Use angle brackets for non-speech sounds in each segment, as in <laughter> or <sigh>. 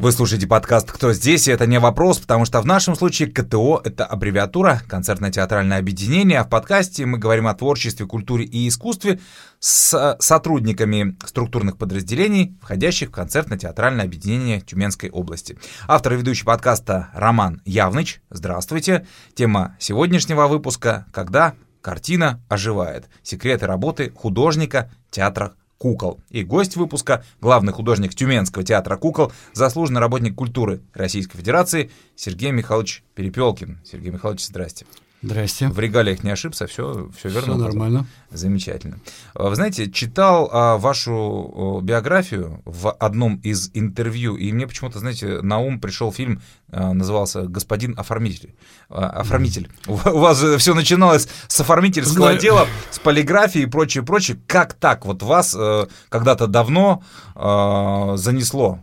Вы слушаете подкаст «Кто здесь?» и это не вопрос, потому что в нашем случае КТО — это аббревиатура, концертно-театральное объединение, а в подкасте мы говорим о творчестве, культуре и искусстве с сотрудниками структурных подразделений, входящих в концертно-театральное объединение Тюменской области. Автор и ведущий подкаста Роман Явныч. Здравствуйте. Тема сегодняшнего выпуска «Когда картина оживает. Секреты работы художника театра кукол. И гость выпуска, главный художник Тюменского театра кукол, заслуженный работник культуры Российской Федерации Сергей Михайлович Перепелкин. Сергей Михайлович, здрасте. Здрасте. В регалиях не ошибся, все, все верно. Все нормально. Замечательно. А, вы знаете, читал а, вашу биографию в одном из интервью, и мне почему-то, знаете, на ум пришел фильм, а, назывался «Господин оформитель». А, оформитель. Mm. У вас все начиналось с оформительского Знаю. дела, с полиграфии и прочее, прочее. Как так вот вас э, когда-то давно э, занесло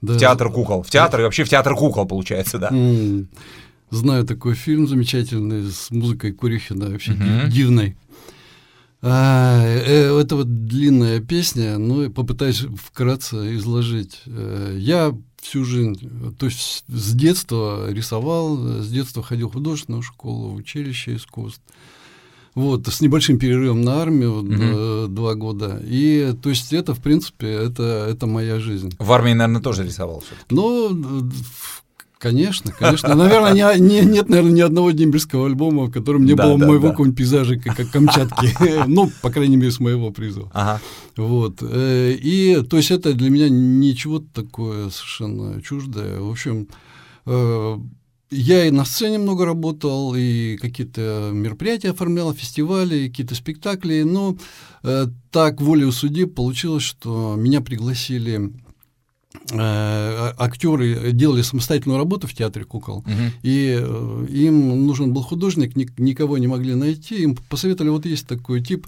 да. в театр кукол? В театр и вообще в театр кукол, получается, да. Mm. Знаю такой фильм замечательный с музыкой Курихина, вообще uh-huh. дивной. А, э, это вот длинная песня, но попытаюсь вкратце изложить. Э, я всю жизнь, то есть с детства рисовал, с детства ходил в художественную школу, в училище искусств. Вот, с небольшим перерывом на армию, угу. два года. И, то есть, это, в принципе, это, это моя жизнь. В армии, наверное, тоже рисовал Ну, Конечно, конечно. Наверное, не, не, нет, наверное, ни одного дембельского альбома, в котором не да, было да, моего да. какого-нибудь пейзажа, как, как Камчатки. <laughs> ну, по крайней мере, с моего призыва. Ага. Вот. Э, и, то есть, это для меня ничего такое совершенно чуждое. В общем, э, я и на сцене много работал, и какие-то мероприятия оформлял, фестивали, какие-то спектакли, но э, так волею судеб получилось, что меня пригласили актеры делали самостоятельную работу в театре кукол, угу. и э, им нужен был художник, никого не могли найти, им посоветовали, вот есть такой тип,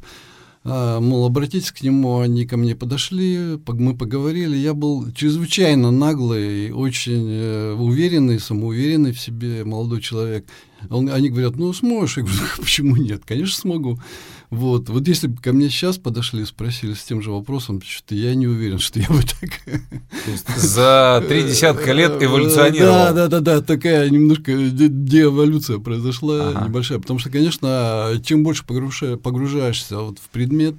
а, мол, обратитесь к нему, они ко мне подошли, мы поговорили, я был чрезвычайно наглый, очень э, уверенный, самоуверенный в себе молодой человек. Он, они говорят, ну, сможешь? Я говорю, почему нет? Конечно, смогу. Вот, вот если бы ко мне сейчас подошли и спросили с тем же вопросом, что я не уверен, что я бы <laughs> так... За три десятка лет эволюционировал. Да, да, да, да, такая немножко деэволюция произошла ага. небольшая, потому что, конечно, чем больше погружаешься вот в предмет,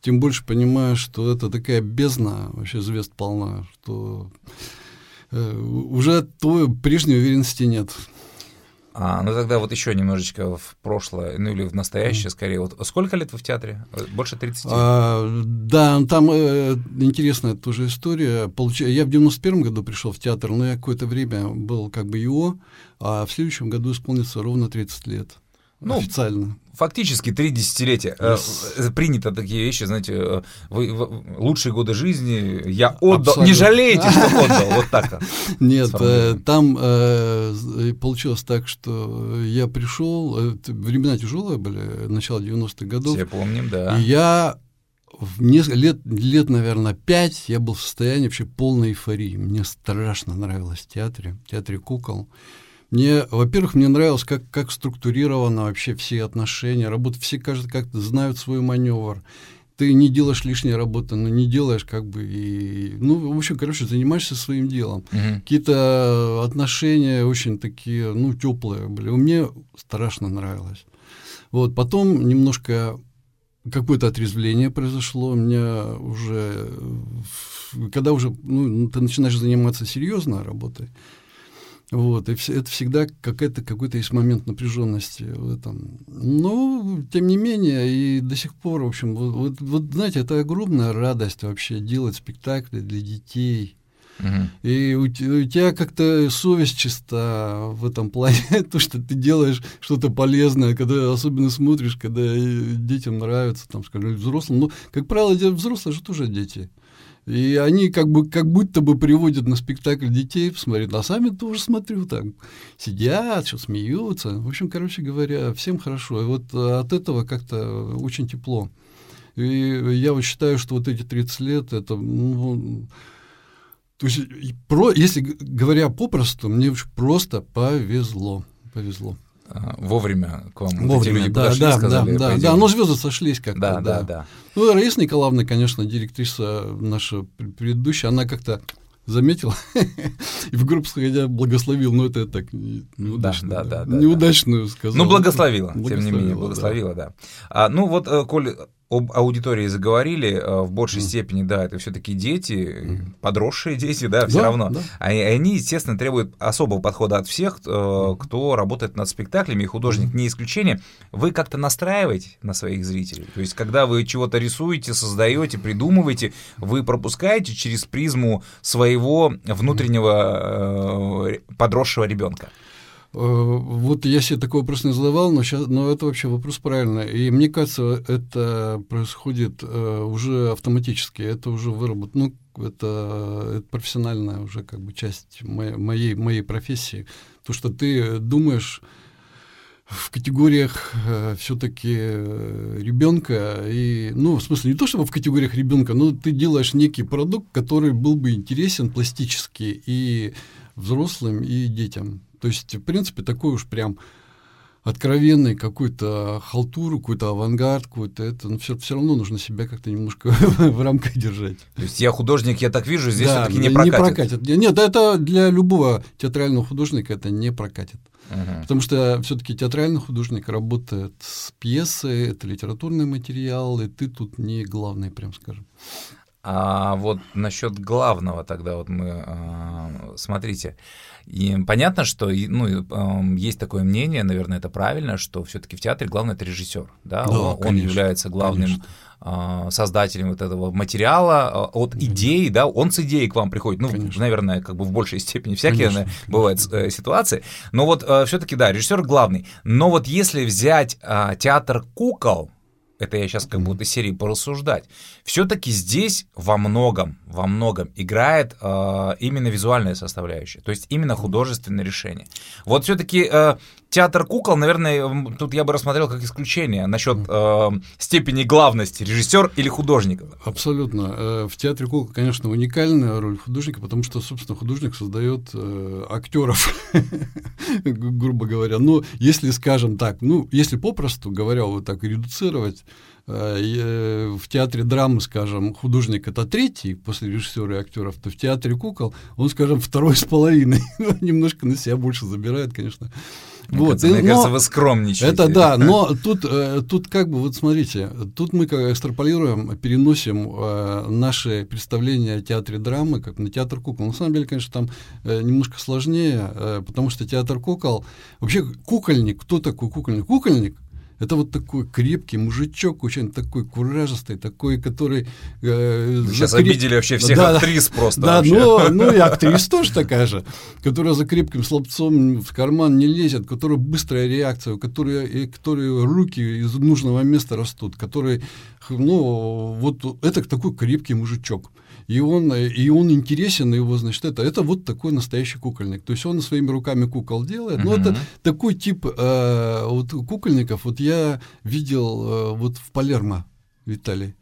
тем больше понимаешь, что это такая бездна, вообще звезд полна, что э, уже той прежней уверенности нет. А, ну тогда вот еще немножечко в прошлое, ну или в настоящее mm. скорее. Вот сколько лет вы в театре? Больше 30? А, да, там э, интересная тоже история. Получ... Я в 91 году пришел в театр, но я какое-то время был как бы его, а в следующем году исполнится ровно 30 лет. Ну, официально. Фактически три десятилетия. Yes. Э, принято такие вещи, знаете, э, вы, вы, лучшие годы жизни я отдал. Абсолютно. Не жалеете, что отдал? Вот так. <laughs> Нет, э, там э, получилось так, что я пришел, э, времена тяжелые были, начало 90-х годов. Все помним, да. Я в несколько лет, лет, наверное, пять я был в состоянии вообще полной эйфории. Мне страшно нравилось в театре, в театре кукол. Мне, во-первых, мне нравилось, как, как структурировано вообще все отношения, работа, все, кажется, как-то знают свой маневр. Ты не делаешь лишней работы, но не делаешь как бы и... Ну, в общем, короче, занимаешься своим делом. Uh-huh. Какие-то отношения очень такие, ну, теплые были. Мне страшно нравилось. Вот, потом немножко какое-то отрезвление произошло. У меня уже, когда уже ну, ты начинаешь заниматься серьезно работой, вот, и это всегда какая-то, какой-то есть момент напряженности в этом. Но, тем не менее, и до сих пор, в общем, вот, вот, вот знаете, это огромная радость вообще делать спектакли для детей. Угу. И у, у тебя как-то совесть чиста в этом плане, <laughs> то, что ты делаешь что-то полезное, когда особенно смотришь, когда детям нравится, там, скажем, взрослым. Ну, как правило, взрослые же тоже дети. И они как бы как будто бы приводят на спектакль детей посмотреть, а сами тоже смотрю, там сидят, что смеются. В общем, короче говоря, всем хорошо. И вот э, от этого как-то очень тепло. И я вот считаю, что вот эти 30 лет, это, ну, то есть, про, если говоря попросту, мне просто повезло, повезло. А, вовремя к вам вовремя, эти люди да, подошли, да, сказали, да, да, да, но звезды сошлись как-то. Да, да, да, да. Ну, Раиса Николаевна, конечно, директриса наша предыдущая, она как-то заметил <laughs> и в группу сходя благословил, но это так неудачно. Да, да, да, неудачную сказал. Ну, благословила, тем не менее, благословила, да. А, ну, вот, э, Коль, об аудитории заговорили, э, в большей mm. степени, да, это все-таки дети, mm. подросшие дети, да, все да, равно. Да. Они, они, естественно, требуют особого подхода от всех, mm. кто работает над спектаклями, и художник mm. не исключение. Вы как-то настраиваете на своих зрителей? То есть, когда вы чего-то рисуете, создаете, придумываете, вы пропускаете через призму своего внутреннего э, подросшего ребенка? Э, вот я себе такой вопрос не задавал, но, сейчас, но это вообще вопрос правильный. И мне кажется, это происходит э, уже автоматически, это уже выработано, ну, это, это профессиональная уже как бы часть моей, моей, моей профессии. То, что ты думаешь в категориях э, все-таки э, ребенка и ну в смысле не то чтобы в категориях ребенка но ты делаешь некий продукт который был бы интересен пластически и взрослым и детям. То есть, в принципе, такой уж прям откровенный какой-то халтуру, какой-то авангард, какой-то это, но все, все равно нужно себя как-то немножко <laughs> в рамках держать. То есть я художник, я так вижу, здесь да, все-таки не прокатит. Не прокатит. Нет, это для любого театрального художника это не прокатит. Uh-huh. Потому что все-таки театральный художник работает с пьесой, это литературный материал, и ты тут не главный, прям скажем. А вот насчет главного тогда вот мы, а, смотрите, и понятно, что ну, есть такое мнение, наверное, это правильно, что все-таки в театре главный это режиссер, да, да он конечно, является главным конечно. создателем вот этого материала а, от идеи, да, он с идеей к вам приходит, ну, конечно. наверное, как бы в большей степени всякие конечно, наверное, бывают э, ситуации, но вот э, все-таки да, режиссер главный, но вот если взять театр кукол это я сейчас как будто серии порассуждать, все-таки здесь во многом, во многом играет э, именно визуальная составляющая, то есть именно художественное решение. Вот все-таки э, театр кукол, наверное, тут я бы рассмотрел как исключение насчет э, степени главности режиссер или художник. Абсолютно. Э, в театре кукол, конечно, уникальная роль художника, потому что, собственно, художник создает э, актеров, <laughs> грубо говоря. Но если, скажем так, ну, если попросту говоря, вот так редуцировать, Э, э, в театре драмы, скажем, художник это третий после режиссера и актеров, то в театре кукол он, скажем, второй с половиной. <laughs> Немножко на себя больше забирает, конечно. Мне, вот, кажется, и, мне но, кажется, вы скромничаете. Это да, <laughs> но тут, э, тут как бы, вот смотрите, тут мы как экстраполируем, переносим э, наши представления о театре драмы как на театр кукол. На самом деле, конечно, там э, немножко сложнее, э, потому что театр кукол, вообще кукольник, кто такой кукольник? Кукольник это вот такой крепкий мужичок, очень такой куражистый, такой, который... Э, сейчас креп... обидели вообще всех да, актрис просто. Да, но, ну и актриса тоже такая же, которая за крепким слабцом в карман не лезет, у которой быстрая реакция, у которой, и, которой руки из нужного места растут, который, ну, вот это такой крепкий мужичок и он, и он интересен, его, значит, это, это вот такой настоящий кукольник. То есть он своими руками кукол делает. Ну, это такой тип э, вот кукольников, вот я видел э, вот в Палермо, в Италии.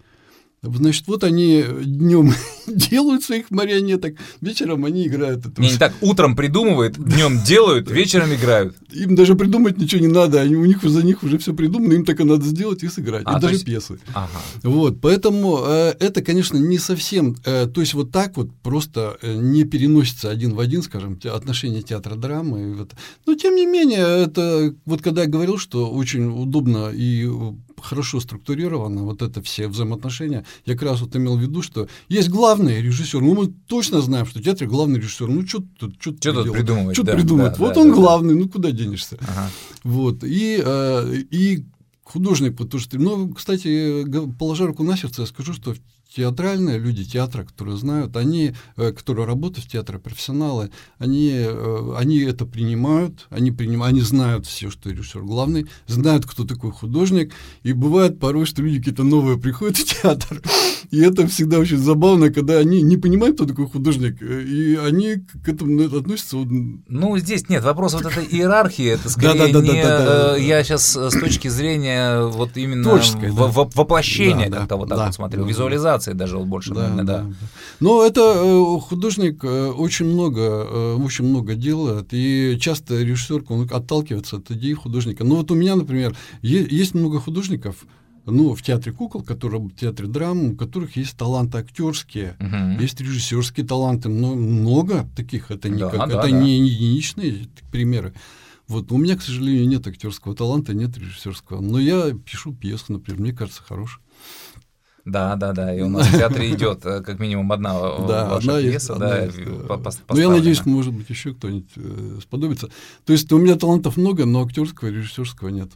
Значит, вот они днем <laughs> делают своих марионеток, вечером они играют. Это не, не так, утром придумывают, днем <laughs> делают, вечером играют. Им даже придумать ничего не надо, они, у них за них уже все придумано, им только надо сделать и сыграть. А, и даже есть... пьесы. Ага. Вот, поэтому э, это, конечно, не совсем, э, то есть вот так вот просто э, не переносится один в один, скажем, отношение театра драмы. Вот. Но тем не менее, это вот когда я говорил, что очень удобно и хорошо структурировано, вот это все взаимоотношения, я как раз вот имел в виду, что есть главный режиссер, ну мы точно знаем, что в театре главный режиссер, ну что тут, что тут, придумывать, что да, придумать, да, вот да, он да, главный, да. ну куда денешься, ага. вот и э, и художник, потому что, ну, кстати, положа руку на сердце, я скажу, что театральные люди театра, которые знают, они, э, которые работают в театре, профессионалы, они, э, они это принимают, они, приним, они знают все, что режиссер главный, знают, кто такой художник, и бывает порой, что люди какие-то новые приходят в театр, <laughs> и это всегда очень забавно, когда они не понимают, кто такой художник, э, и они к этому относятся... Ну, здесь нет, вопрос вот этой иерархии, это скорее не... Я сейчас с точки зрения вот именно воплощения как-то вот так вот смотрел, визуализации иллюстрации даже больше, да, наверное, да. да. Но это э, художник э, очень много, э, очень много делает, и часто режиссер он отталкивается от идей художника. Но вот у меня, например, есть много художников, ну, в театре кукол, который, в театре драмы, у которых есть таланты актерские, Мгм. есть режиссерские таланты, но много таких, это не, Да, как- да, это да. не единичные примеры. Вот у меня, к сожалению, нет актерского таланта, нет режиссерского. Но я пишу пьесу, например, мне кажется, хорошая. Да, да, да. И у <laughs> нас в театре идет э, как минимум одна ваша пьеса, Ну, я надеюсь, может быть, еще кто-нибудь э, сподобится. То есть у меня талантов много, но актерского и режиссерского нет.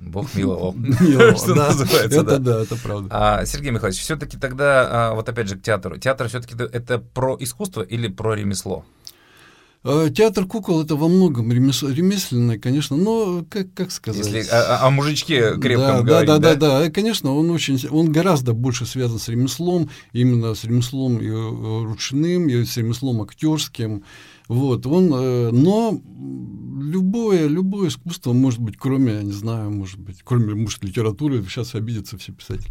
Бог миловал. Милого, <laughs> <laughs> Что да. называется, Это да. да, это правда. А, Сергей Михайлович, все-таки тогда, а, вот опять же к театру. Театр все-таки это про искусство или про ремесло? А, Театр кукол это во многом ремес- ремесленное, конечно, но как, как сказать? Если о, о- мужичке крепком да, говорить, да, да, да, да, конечно, он очень, он гораздо больше связан с ремеслом, именно с ремеслом и, э, ручным, и с ремеслом актерским. Вот, он, э, но любое, любое искусство, может быть, кроме, я не знаю, может быть, кроме, может, литературы, сейчас обидятся все писатели,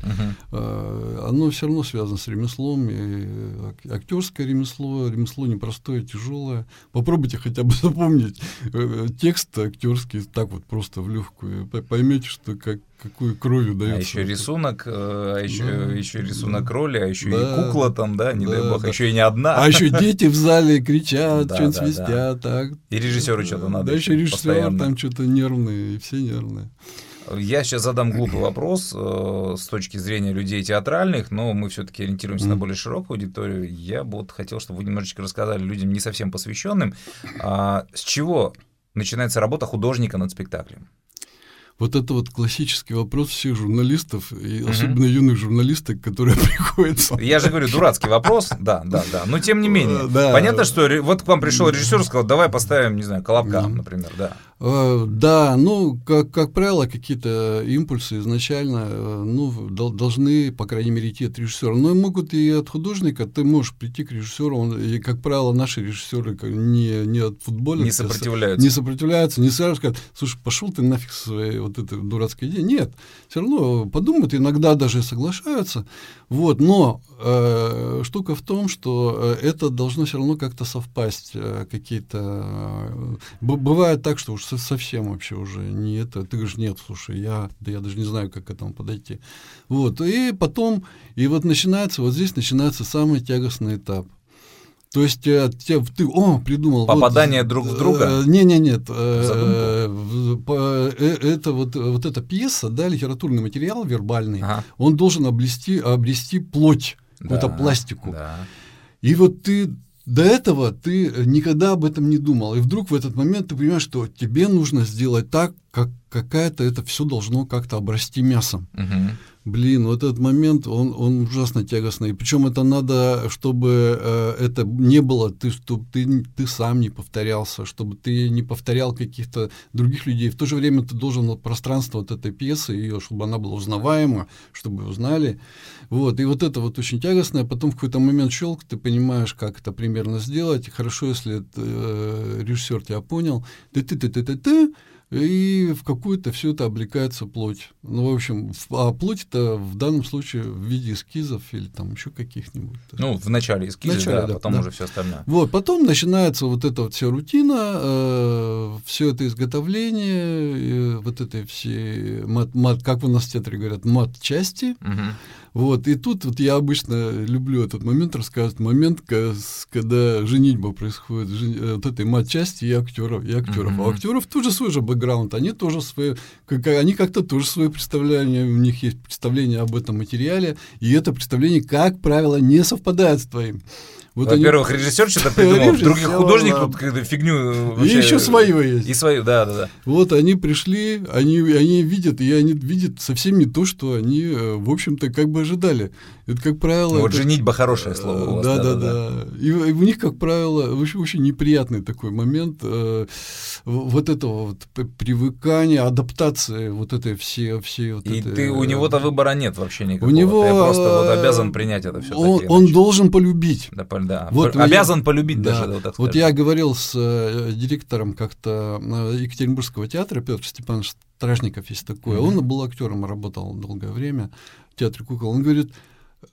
э, оно все равно связано с ремеслом, и ак- актерское ремесло, ремесло непростое, тяжелое. Попробуйте хотя бы <laughs> запомнить э, текст актерский так вот просто в легкую, поймете, что как, какой кровью дается. А еще рисунок, э, а еще, Да, еще рисунок да. роли, а еще Да. и кукла там, да, не дай Да, бог, да. еще и не одна. А еще дети в зале кричат, Да, что-нибудь да, да. свистят, так. И режиссеру что-то надо. Да, еще режиссер постоянно. там что-то нервные, и все нервные. Я сейчас задам глупый вопрос э, с точки зрения людей театральных, но мы все-таки ориентируемся на более широкую аудиторию. Я бы вот хотел, чтобы вы немножечко рассказали людям не совсем посвященным, а, с чего начинается работа художника над спектаклем. Вот это вот классический вопрос всех журналистов, и Мгм. особенно юных журналисток, которые <laughs> приходят Я же говорю, дурацкий вопрос, да, да, да. Но тем не менее, да. понятно, что вот к вам пришел режиссер и сказал, давай поставим, не знаю, колобка, например, да. Э, Да, ну, как, как правило, какие-то импульсы изначально э, ну, дол- должны, по крайней мере, идти от режиссера. Но могут и от художника. Ты можешь прийти к режиссеру, он, и, как правило, наши режиссеры не, не от футбола. Не сопротивляются. Не сопротивляются, не сразу скажут, слушай, пошел ты нафиг со своей вот этой дурацкой идеей. Нет, все равно подумают, иногда даже соглашаются. Вот, но э, штука в том, что э, это должно все равно как-то совпасть, э, какие-то... э, бывает так, что уж совсем вообще уже не это. Ты говоришь, нет, слушай, я, да я даже не знаю, как к этому подойти. Вот, и потом, и вот начинается, вот здесь начинается самый тягостный этап. То есть э, те- ты, о, придумал. вот, Попадание друг в друга? э, Не, не, нет. Это вот, вот эта пьеса, да, литературный материал вербальный, Ага. он должен обрести, обрести плоть, какую-то Да, пластику. Да. И вот ты до этого ты никогда об этом не думал. И вдруг в этот момент ты понимаешь, что тебе нужно сделать так, как какая-то это все должно как-то обрасти мясом. Мгм. Блин, вот этот момент, он, он ужасно тягостный. Причем это надо, чтобы э, это не было, ты, чтобы ты, ты сам не повторялся, чтобы ты не повторял каких-то других людей. В то же время ты должен вот пространство вот этой пьесы, ее, чтобы она была узнаваема, чтобы узнали. Вот, и вот это вот очень тягостное. Потом в какой-то момент щелк, ты понимаешь, как это примерно сделать. Хорошо, если э, режиссер тебя понял. Ты-ты-ты-ты-ты-ты. И в какую-то все это облекается плоть. Ну, в общем, а плоть-то в данном случае в виде эскизов или там еще каких-нибудь. Ну, в начале эскиза, Вначале, да, да, потом да. уже все остальное. Вот, потом начинается вот эта вот вся рутина, все это изготовление, э, вот это все, мат, мат, как у нас в театре говорят, мат-части. Мгм. Вот, и тут вот я обычно люблю этот момент рассказывать, момент, когда женитьба происходит, жен- э, вот этой мат-части и актеров, и актеров. Мгм. А у актеров тоже свой же бэкграунд, они тоже свои, как, они как-то тоже свое представление, у них есть представление об этом материале, и это представление, как правило, не совпадает с твоим. Вот они- Во-первых, режиссер что-то <laughs> придумал, других художник тут какую-то фигню э, И еще свое есть. И свою, да, да, да. Вот они пришли, они, они видят, и они видят совсем не то, что они, э, в общем-то, как бы ожидали. Это, как правило... Вот это- женитьба хорошее слово у вас. Да, да, да. И, и у них, как правило, очень, очень неприятный такой момент э, вот этого вот привыкания, адаптации вот этой все, все вот И этой, ты, у него-то выбора нет вообще никакого. него, Ты просто вот обязан принять это все. он, он должен полюбить. Да, пол- да. Вот Пр- я- обязан полюбить Да. даже, вот Вот я говорил с э, директором как-то э, Екатеринбургского театра, Петр Степанович Стражников есть такой. Мгм. Он был актером, работал долгое время в театре кукол. Он говорит,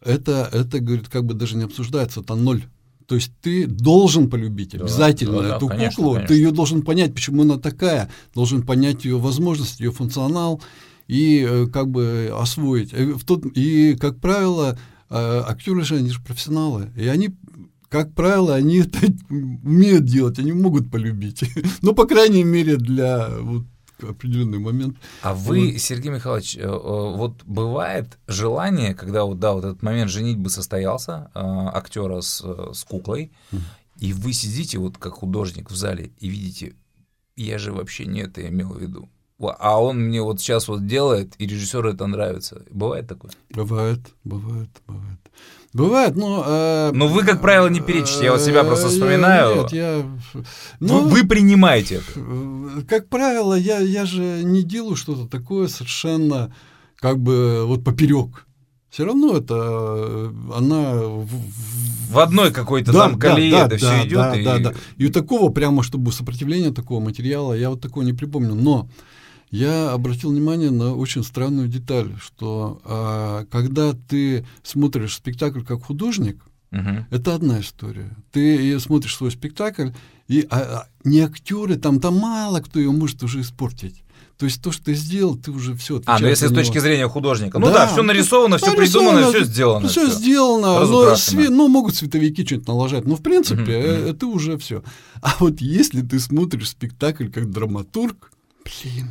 это, это, говорит, как бы даже не обсуждается, это ноль. То есть ты должен полюбить Да, обязательно да, да, эту конечно, куклу, конечно. ты ее должен понять, почему она такая, должен понять ее возможности, ее функционал. и э, как бы освоить. Э, в тот, и, как правило, э, актеры же, они же профессионалы, и они как правило, они <laughs> это умеют делать, они могут полюбить. <laughs> ну, по крайней мере, для вот, определенный момент. А вы, вот. Сергей Михайлович, вот бывает желание, когда вот, да, вот этот момент женитьбы состоялся, актера с, с куклой, и вы сидите вот как художник в зале и видите, я же вообще не это имел в виду а он мне вот сейчас вот делает, и режиссеру это нравится. Бывает такое? Бывает, бывает, бывает. Бывает, но... Э, но вы, как правило, не перечите. Я вот себя просто э, вспоминаю. Нет, я... Ну, вы, вы принимаете это. Э, как правило, я, я же не делаю что-то такое совершенно как бы вот поперек. Все равно это э, она в, в одной какой-то да, там колее да, да, все да, идет. Да, и... да, да. И такого прямо, чтобы сопротивления такого материала, я вот такого не припомню. Но я обратил внимание на очень странную деталь, что а, когда ты смотришь спектакль как художник, угу. это одна история. Ты смотришь свой спектакль, и а, а, не актеры, там, там мало кто ее может уже испортить. То есть то, что ты сделал, ты уже все. А, ну если с точки зрения художника. Ну да, да все нарисовано, все придумано, все сделано. Все, все. сделано. Но све- ну, могут световики что-нибудь наложить. Но в принципе, mm-hmm. это уже все. А вот если ты смотришь спектакль как драматург, блин,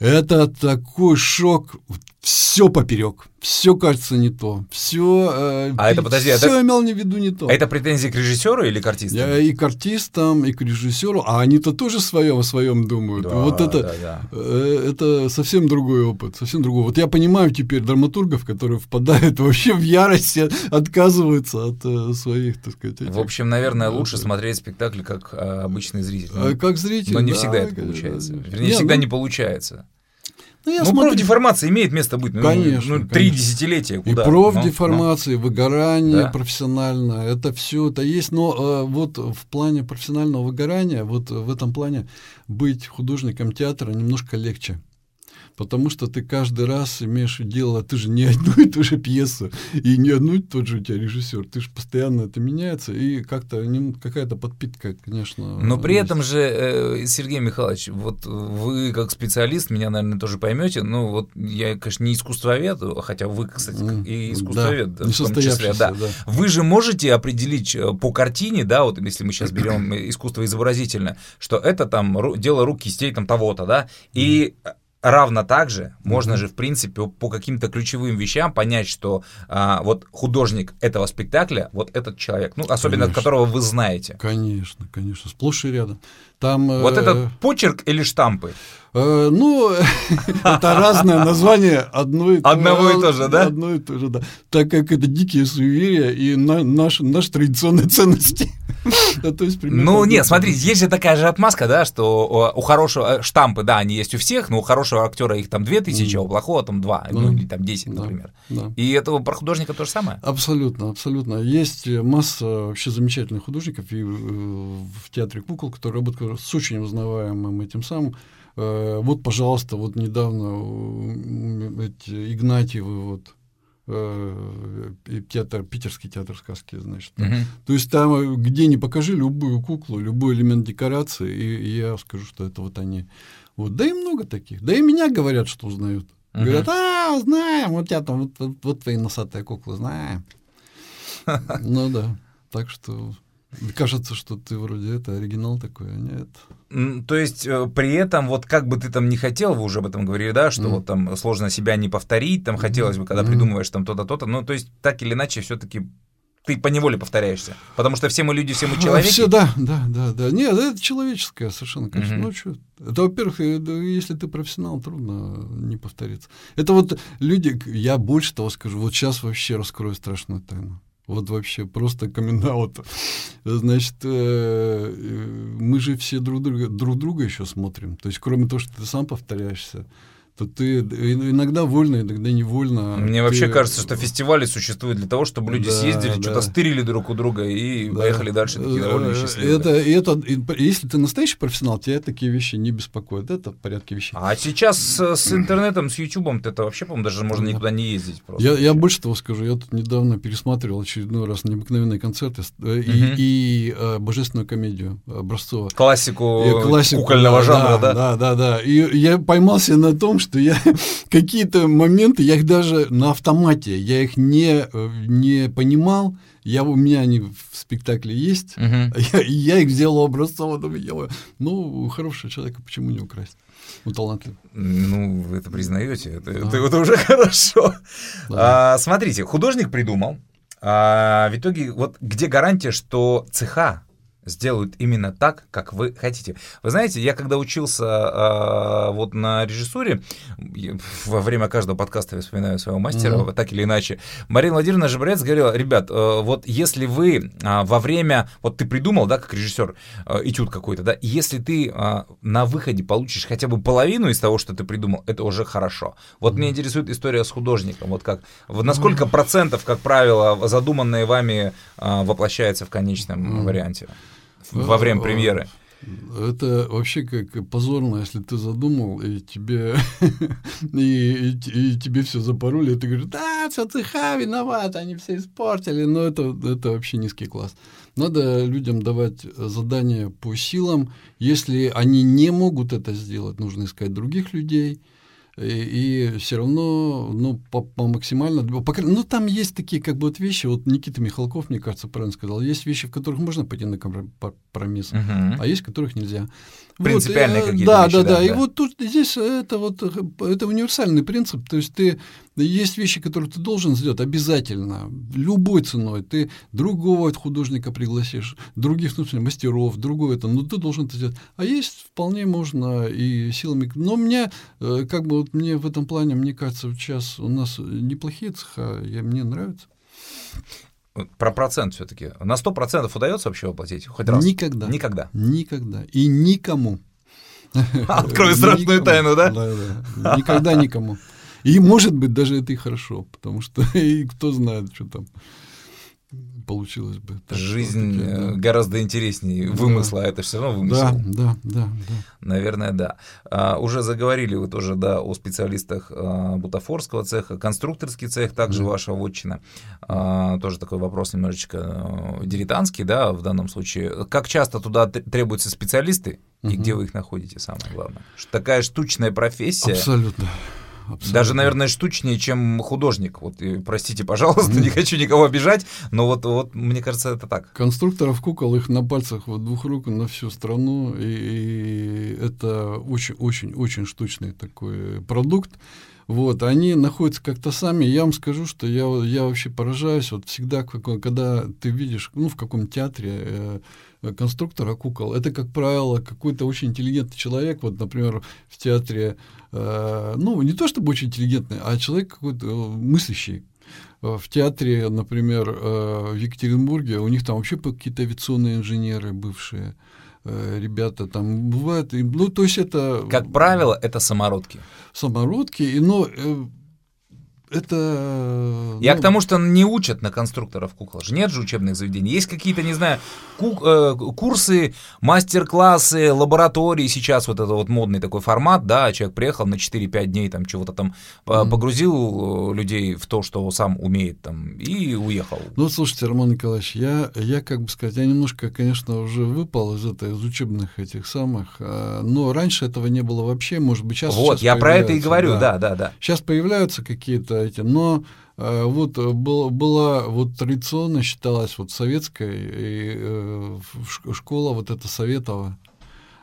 это такой шок, все поперек, все кажется не то, все. Э, а это подожди, все это, имел в виду не то. А это претензии к режиссеру или к артистам? Я и к артистам, и к режиссеру, а они-то тоже свое о своем думают. Да, вот это, да, да. Э, это совсем другой опыт, совсем другой. Вот я понимаю теперь драматургов, которые впадают вообще в ярость, отказываются от э, своих, так сказать. Этих, в общем, наверное, лучше смотреть спектакль как э, обычный зритель. А, как зритель. Но не да, всегда это получается. Вернее, не всегда ну, не получается. Ну, я ну смотрю... профдеформация имеет место быть. Ну, конечно. Ну, три десятилетия. Куда? И профдеформация, но, выгорание да? профессиональное, это все это есть. Но э, вот в плане профессионального выгорания, вот в этом плане быть художником театра немножко легче потому что ты каждый раз имеешь дело, ты же не одну и ту же пьесу, и не одну и тот же у тебя режиссер, ты же постоянно это меняется, и как-то какая-то подпитка, конечно. Но при есть. этом же, э, Сергей Михайлович, вот вы как специалист, меня, наверное, тоже поймете, ну вот я, конечно, не искусствовед, хотя вы, кстати, и искусствовед, да, в том числе, да. да. Вы же можете определить э, по картине, да, вот если мы сейчас берем <clears throat> искусство изобразительное, что это там дело рук кистей там того-то, да, и Равно так же можно же, в принципе, по каким-то ключевым вещам понять, что а, вот художник этого спектакля, вот этот человек, ну, особенно конечно. которого вы знаете. Конечно, конечно, сплошь и рядом. Там, вот э... этот почерк или штампы? Э, ну, <laughs> это разное название одной, одного и то же, да? Одно и то же, да. Так как это дикие суеверия и на, наши, наши традиционные ценности. <laughs> то есть, ну, нет, смотрите, есть же такая же отмазка, да, что у хорошего э, штампы, да, они есть у всех, но у хорошего актера их там две тысячи, а у плохого там два, ну, или там десять, например. И этого про художника то же самое? Абсолютно, абсолютно. Есть масса вообще замечательных художников и э, в театре кукол, которые работают с очень узнаваемым этим самым Э, вот, пожалуйста, вот недавно эти Игнатьевы, вот, э, театр, питерский театр сказки, значит. Uh-huh. То есть там, где не покажи любую куклу, любой элемент декорации, и, и я скажу, что это вот они. Вот, да и много таких. Да и меня говорят, что узнают. Uh-huh. Говорят, а, знаем, вот тебя там, вот, вот, вот твои носатые куклы, знаем. <laughs> Ну да, так что Кажется, что ты вроде это оригинал такой, а нет. То есть э, при этом вот как бы ты там не хотел, вы уже об этом говорили, да, что mm. вот там сложно себя не повторить, там хотелось бы, когда mm. придумываешь там то-то, то-то, ну то есть так или иначе все-таки ты по неволе повторяешься, потому что все мы люди, все мы а, человеки. Все, да, да, да, да. Нет, это человеческое совершенно, конечно. Mm-hmm. Ну что, это, во-первых, если ты профессионал, трудно не повториться. Это вот люди, я больше того скажу, вот сейчас вообще раскрою страшную тайну. Вот вообще просто камин Значит, э, э, мы же все друг друга, друг друга еще смотрим. То есть, кроме того, что ты сам повторяешься, то ты иногда вольно, иногда невольно. Мне ты... вообще кажется, что фестивали существуют для того, чтобы люди да, съездили, да. что-то стырили друг у друга и да. поехали дальше такие довольно счастливые. Это, это, если ты настоящий профессионал, тебя такие вещи не беспокоят. Это в порядке вещей. А сейчас с, с интернетом, с Ютубом, это вообще, по-моему, даже можно никуда не ездить. Просто я, я больше того скажу. Я тут недавно пересматривал очередной раз необыкновенные концерты и, угу. и, и э, божественную комедию Образцова. Классику, классику кукольного жанра, да? Да, да, да. И я поймался на том, что что я <laughs> какие-то моменты, я их даже на автомате, я их не, не понимал, я, у меня они в спектакле есть, uh-huh. <laughs> я, я их сделал образцово, думаю, ну, хорошего человека почему не украсть? Ну, талантлив. Ну, вы это признаете, это, да. это, это уже <laughs> хорошо. Да. А, смотрите, художник придумал, а, в итоге, вот где гарантия, что цеха сделают именно так, как вы хотите. Вы знаете, я когда учился э, вот на режиссуре, во время каждого подкаста я вспоминаю своего мастера, mm-hmm. так или иначе, Марина Владимировна Жабрец говорила, ребят, э, вот если вы э, во время, вот ты придумал, да, как режиссер, э, этюд какой-то, да, если ты э, на выходе получишь хотя бы половину из того, что ты придумал, это уже хорошо. Вот mm-hmm. меня интересует история с художником, вот как, вот на сколько mm-hmm. процентов, как правило, задуманное вами э, воплощается в конечном mm-hmm. варианте? Во время премьеры. Это вообще как позорно, если ты задумал, и тебе, <laughs> и, и, и тебе все запороли, и ты говоришь, да, все цеха виноват, они все испортили, но это, это вообще низкий класс. Надо людям давать задания по силам. Если они не могут это сделать, нужно искать других людей, и, и все равно, ну, по, по максимально, по, ну, там есть такие как бы вот вещи, вот Никита Михалков, мне кажется, правильно сказал, есть вещи, в которых можно пойти на компромисс, uh-huh. а есть, в которых нельзя. Принципиальные вот, какие-то да, вещи. Да, да, да. И вот тут здесь это вот это универсальный принцип. То есть ты есть вещи, которые ты должен сделать обязательно, любой ценой. Ты другого художника пригласишь, других, ну, мастеров, другого это, но ты должен это сделать. А есть вполне можно и силами. Но мне, э, как бы вот мне в этом плане, мне кажется, сейчас у нас неплохие цеха, я, мне нравится. Про процент все-таки. На 100% удается вообще воплотить хоть раз? Никогда. Никогда. Никогда. И никому. <laughs> Открою страшную тайну, да? Да, да. Никогда никому. И, может быть, даже это и хорошо, потому что <laughs> и кто знает, что там получилось бы. Так, Жизнь таки, да. гораздо интереснее вымысла, да. это все равно вымысел. Да, да, да. да. Наверное, да. А, уже заговорили вы тоже, да, о специалистах а, бутафорского цеха, конструкторский цех, также да. ваша вотчина. А, тоже такой вопрос немножечко а, дилетантский, да, в данном случае. Как часто туда требуются специалисты, угу. и где вы их находите, самое главное? Такая штучная профессия. Абсолютно. Абсолютно. Даже, наверное, штучнее, чем художник. Вот, и, простите, пожалуйста, <laughs> не хочу никого обижать, но вот, вот мне кажется, это так. Конструкторов кукол, их на пальцах вот двух рук на всю страну, и, и это очень-очень-очень штучный такой продукт. Вот, они находятся как-то сами. Я вам скажу, что я, я вообще поражаюсь. Вот всегда, когда ты видишь, ну, в каком театре э, конструктора кукол, это, как правило, какой-то очень интеллигентный человек. Вот, например, в театре, э, ну, не то чтобы очень интеллигентный, а человек какой-то э, мыслящий. В театре, например, э, в Екатеринбурге, у них там вообще какие-то авиационные инженеры бывшие. Э, ребята там бывают. Ну, то есть это... Как правило, это самородки. Самородки, но э, это... Я ну... к тому, что не учат на конструкторов кукол. Нет же учебных заведений. Есть какие-то, не знаю, ку- э, курсы, мастер-классы, лаборатории. Сейчас вот это вот модный такой формат, да, человек приехал на 4-5 дней, там чего-то там mm-hmm. погрузил э, людей в то, что сам умеет там, и уехал. Ну, слушайте, Роман Николаевич, я, я как бы сказать, я немножко, конечно, уже выпал из этой, из учебных этих самых, а, но раньше этого не было вообще, может быть, сейчас Вот, сейчас я про это и говорю, да, да, да. Сейчас появляются какие-то эти, но э, вот э, был, была вот традиционно считалась вот советская и, э, школа вот эта Советова,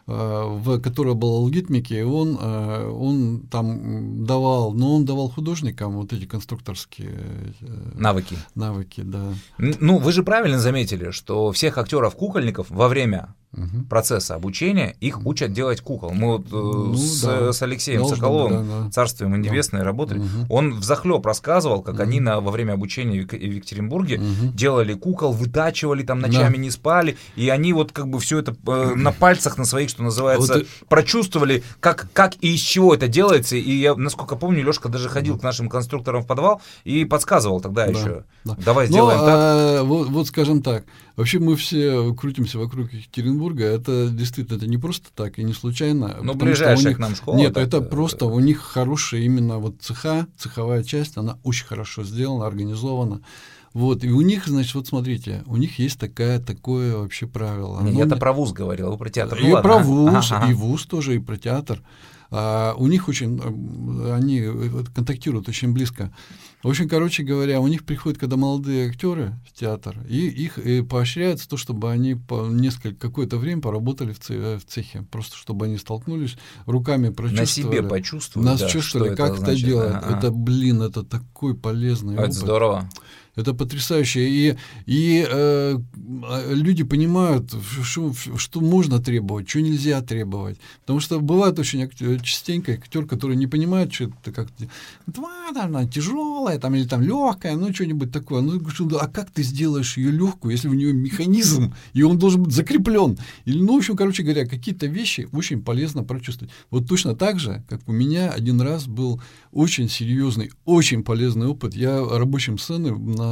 в которой была алгоритмики, и он, он там давал, но он давал художникам вот эти конструкторские навыки. Навыки, да. Ну, вы же правильно заметили, что всех актеров-кукольников во время угу. процесса обучения, их учат делать кукол. Мы вот э, ну, с, да. с Алексеем Должен, Соколовым, да, да. царствием и небесное, да. работали. Угу. Он в захлеб рассказывал, как угу. они на, во время обучения в Екатеринбурге угу. делали кукол, вытачивали, там ночами да. не спали, и они вот как бы все это э, на пальцах на своих, что называется, вот прочувствовали, как, как и из чего это делается. И я, насколько помню, Лешка даже ходил да. к нашим конструкторам в подвал и подсказывал тогда да. еще. Да. Давай сделаем Но, так. А, вот, вот скажем так, Вообще мы все крутимся вокруг Екатеринбурга. Это действительно это не просто так и не случайно. Ну, ближайшая них... к нам школа. Нет, так... это просто у них хорошая именно вот цеха, цеховая часть, она очень хорошо сделана, организована. Вот, и у них, значит, вот смотрите, у них есть такая, такое вообще правило. Не, я-то про вуз говорил, вы про театр. И ну, про вуз, ага. и вуз тоже, и про театр. А у них очень, они контактируют очень близко. В общем, короче говоря, у них приходят, когда молодые актеры в театр, и их и поощряется то, чтобы они по несколько какое-то время поработали в, цехе, в цехе, просто чтобы они столкнулись руками прочувствовали. На себе почувствовали. Нас да, чувствовали, как это, это делать. А-а. Это, блин, это такой полезный это опыт. здорово. Это потрясающе. И, и э, люди понимают, что, что можно требовать, что нельзя требовать. Потому что бывает очень актер, частенько актер, который не понимает, что это как она тяжелая там, или там легкая, ну что-нибудь такое. Ну, а как ты сделаешь ее легкую, если у нее механизм, и он должен быть закреплен? Или, ну, в общем, короче говоря, какие-то вещи очень полезно прочувствовать. Вот точно так же, как у меня один раз был очень серьезный, очень полезный опыт. Я рабочим сцены на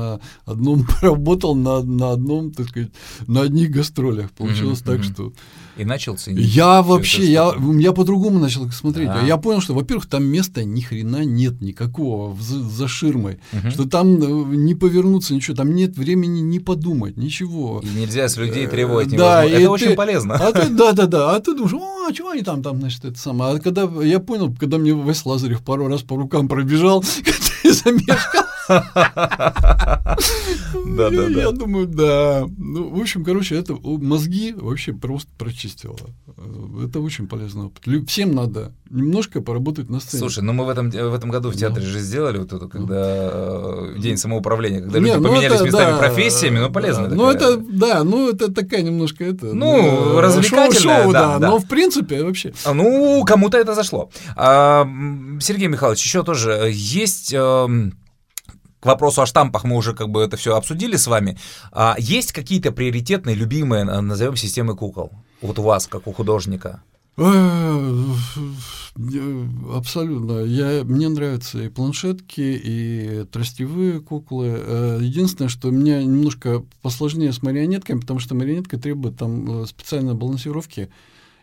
одном <laughs> поработал на, на одном, так сказать, на одних гастролях. Получилось mm-hmm, так, mm-hmm. что... И начал ценить. Я вообще, я, я по-другому начал смотреть. А. Я понял, что, во-первых, там места ни хрена нет никакого за, за ширмой. Угу. Что там э, не повернуться, ничего, там нет времени не подумать, ничего. И нельзя с людей требовать э, Да, это очень ты, полезно. А ты, да, да, да. А ты думаешь, о, чего они там, там, значит, это самое. А когда я понял, когда мне Вась Лазарев пару раз по рукам пробежал, <laughs> ты замешкал. Да, да, да. Я думаю, да. Ну, в общем, короче, это мозги вообще просто прочистило. Это очень полезный опыт. Всем надо немножко поработать на сцене. Слушай, ну мы в этом, в этом году в театре же сделали вот это, когда э, день самоуправления, когда люди ну поменялись местами профессиями, ну полезно. Ну это, да, ну это такая немножко это... Ну, развлекательная, да. Но в принципе вообще... А, ну, кому-то это зашло. А, Сергей Михайлович, еще тоже есть эм, к вопросу о штампах мы уже как бы это все обсудили с вами. А есть какие-то приоритетные, любимые, назовем, системы кукол? Вот у вас, как у художника? Абсолютно. Я, мне нравятся и планшетки, и тростевые куклы. Э, единственное, что мне немножко посложнее с марионетками, потому что марионетка требует там э, специальной балансировки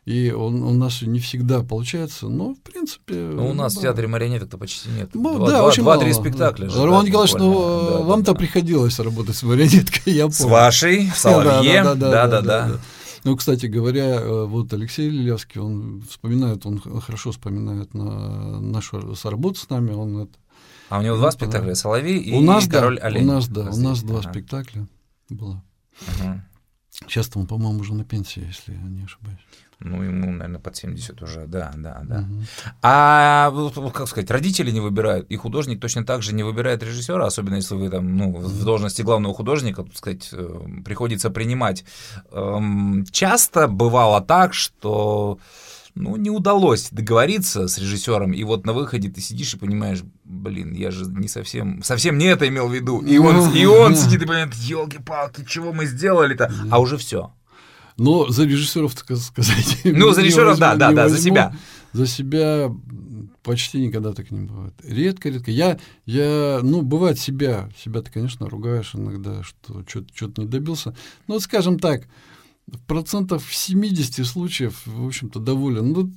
и он у нас не всегда получается, но в принципе. Ну, у нас да. в театре марионеток-то почти нет. Ну, два, да, очень два-три спектакля. Да. Роман Николаевич, ну да, вам-то да, приходилось работать с марионеткой, я помню. С вашей, в <laughs> Соловье, да-да-да. Ну, кстати говоря, э, вот Алексей Лилявский, он вспоминает, он хорошо вспоминает на нашу работу с нами, он это. А у него два спектакля, Соловей и у нас, Король да, Олень. У нас, да, у нас два спектакля было. Сейчас-то он, по-моему, уже на пенсии, если я не ошибаюсь. Ну, ему, наверное, под 70 уже, да, да, да. Угу. А, как сказать, родители не выбирают, и художник точно так же не выбирает режиссера, особенно если вы там, ну, в должности главного художника, так сказать, э, приходится принимать. Эм, часто бывало так, что ну, не удалось договориться с режиссером, и вот на выходе ты сидишь и понимаешь, блин, я же не совсем, совсем не это имел в виду. И он, и он сидит и понимает, елки-палки, чего мы сделали-то, а уже все. Но за режиссеров сказать. <laughs> Ну, за режиссеров, да, да, да, за себя. За себя почти никогда так не бывает. Редко, редко. Я, я, ну, бывает себя, себя ты, конечно, ругаешь иногда, что что-то не добился. Но, вот, скажем так, в процентов 70 случаев, в общем-то, доволен. Ну,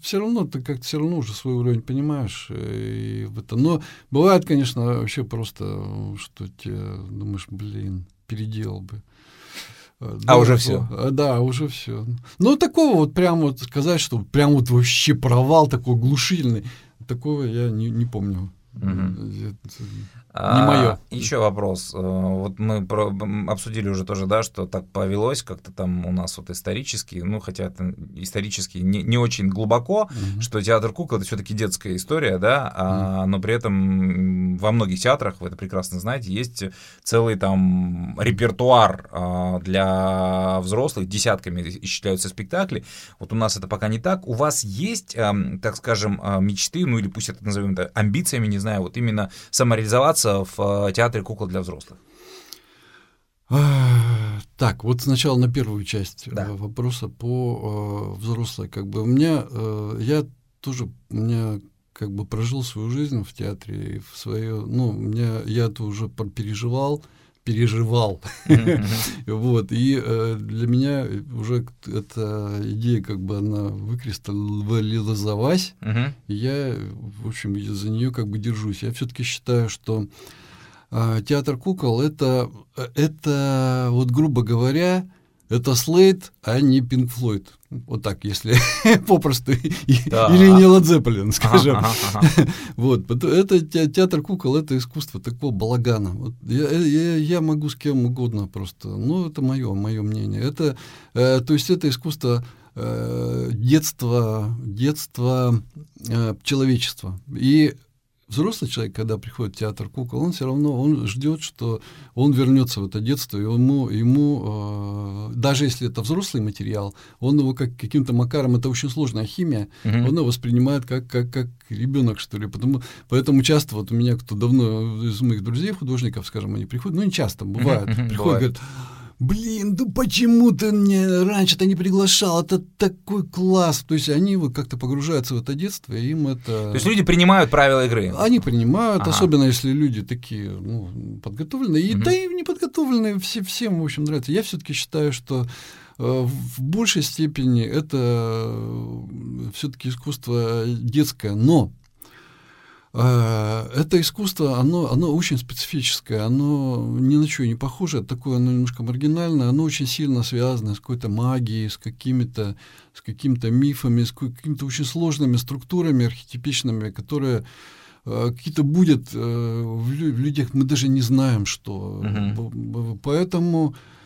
все равно ты как-то все равно уже свой уровень понимаешь. Э, и в это. Но бывает, конечно, вообще просто, что тебе думаешь, блин, переделал бы. А да, уже все. А, да, уже все. Ну, такого вот прям вот сказать, что прям вот вообще провал такой глушительный, такого я не, не помню. Угу. Не мое. А, еще вопрос. Э, вот мы про, обсудили уже тоже, да, что так повелось как-то там у нас вот исторически, ну, хотя это исторически не, не очень глубоко, угу. что театр кукол это все-таки детская история, да, а, но при этом во многих театрах, вы это прекрасно знаете, есть целый там репертуар а, для взрослых, десятками исчисляются спектакли. Вот у нас это пока не так. У вас есть, а, так скажем, а, мечты, ну или пусть это назовем это амбициями, не знаю, вот именно самореализоваться в э, театре кукол для взрослых? Так, вот сначала на первую часть да. Э, вопроса по э, взрослой. Как бы у меня, э, я тоже, у меня как бы прожил свою жизнь в театре, в свое, ну, меня, я это уже переживал, переживал. <laughs> вот, и э, для меня уже эта идея, как бы она выкристаллизовалась, я, в общем, за нее как бы держусь. Я все-таки считаю, что э, театр кукол это, это, вот грубо говоря, это Слейд, а не Пинк Флойд. Вот так, если <laughs> попросту. Или не Ладзеппелин, скажем. Ага, ага, ага. <laughs> Вот, это театр кукол, это искусство такого балагана. Вот я, я, я могу с кем угодно просто. Ну, это мое, мое мнение. Это, э, то есть это искусство э, детства, детства э, человечества. И взрослый человек, когда приходит в театр кукол, он все равно он ждет, что он вернется в это детство, и ему, ему э, даже если это взрослый материал, он его как каким-то макаром, это очень сложная химия, uh-huh. он его воспринимает как, как, как ребенок, что ли. Потому, поэтому часто вот у меня, кто давно из моих друзей художников, скажем, они приходят, ну не часто, бывает, uh-huh, приходят, бывает. говорят, блин, ну почему ты мне раньше-то не приглашал, это такой класс. То есть они вот как-то погружаются в это детство, и им это... То есть люди принимают правила игры? Они принимают, ага. особенно если люди такие ну, подготовленные, и угу. да и неподготовленные, все, всем, в общем, нравится. Я все-таки считаю, что э, в большей степени это э, все-таки искусство детское, но это искусство, оно, оно очень специфическое, оно ни на что не похоже, такое оно немножко маргинальное, оно очень сильно связано с какой-то магией, с какими-то с какими-то мифами, с какими-то очень сложными структурами архетипичными, которые а, какие-то будет э, в людях, мы даже не знаем, что. Uh-huh. Поэтому а,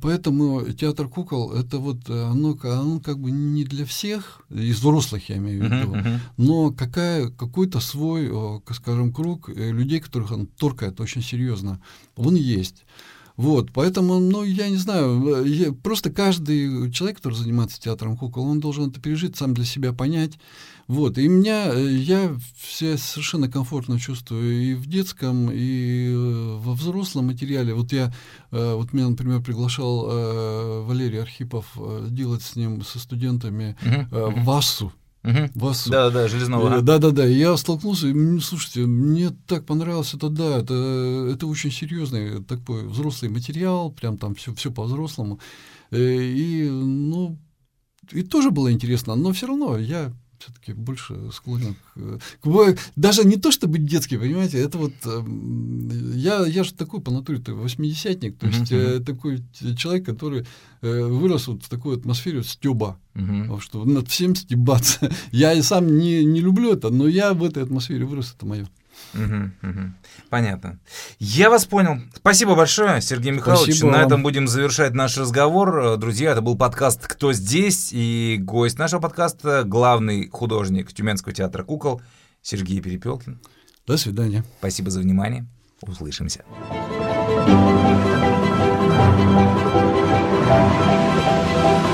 поэтому театр кукол это вот оно, оно как бы не для всех, из взрослых я имею в виду, uh-huh, uh-huh. но какая, какой-то свой, скажем, круг э, людей, которых он торкает очень серьезно, он есть. Вот, поэтому, ну, я не знаю, я, просто каждый человек, который занимается театром кукол, он должен это пережить, сам для себя понять. Вот, и меня, э, я все совершенно комфортно чувствую и в детском, и э, во взрослом материале. Вот я, э, вот меня, например, приглашал Валерий Архипов делать с ним, со студентами, uh-huh. Вассу. Угу. Вас... Да, да, железного. Да, да, да. Я столкнулся, и, слушайте, мне так понравилось это, да, это, это очень серьезный такой взрослый материал, прям там все, все по-взрослому. И, ну, и тоже было интересно, но все равно я все-таки больше склонен к, к... Даже не то, чтобы детский, понимаете, это вот... Э, я, я же такой по натуре то восьмидесятник, то есть uh-huh. такой человек, который э, вырос вот в такой атмосфере стеба, uh-huh. что над всем стебаться. <laughs> я и сам не, не люблю это, но я в этой атмосфере вырос, это мое. Угу, угу. Понятно. Я вас понял. Спасибо большое, Сергей Михайлович. Спасибо На этом будем завершать наш разговор. Друзья, это был подкаст «Кто здесь?» И гость нашего подкаста — главный художник Тюменского театра кукол Сергей Перепелкин. До свидания. Спасибо за внимание. Услышимся. Thank you.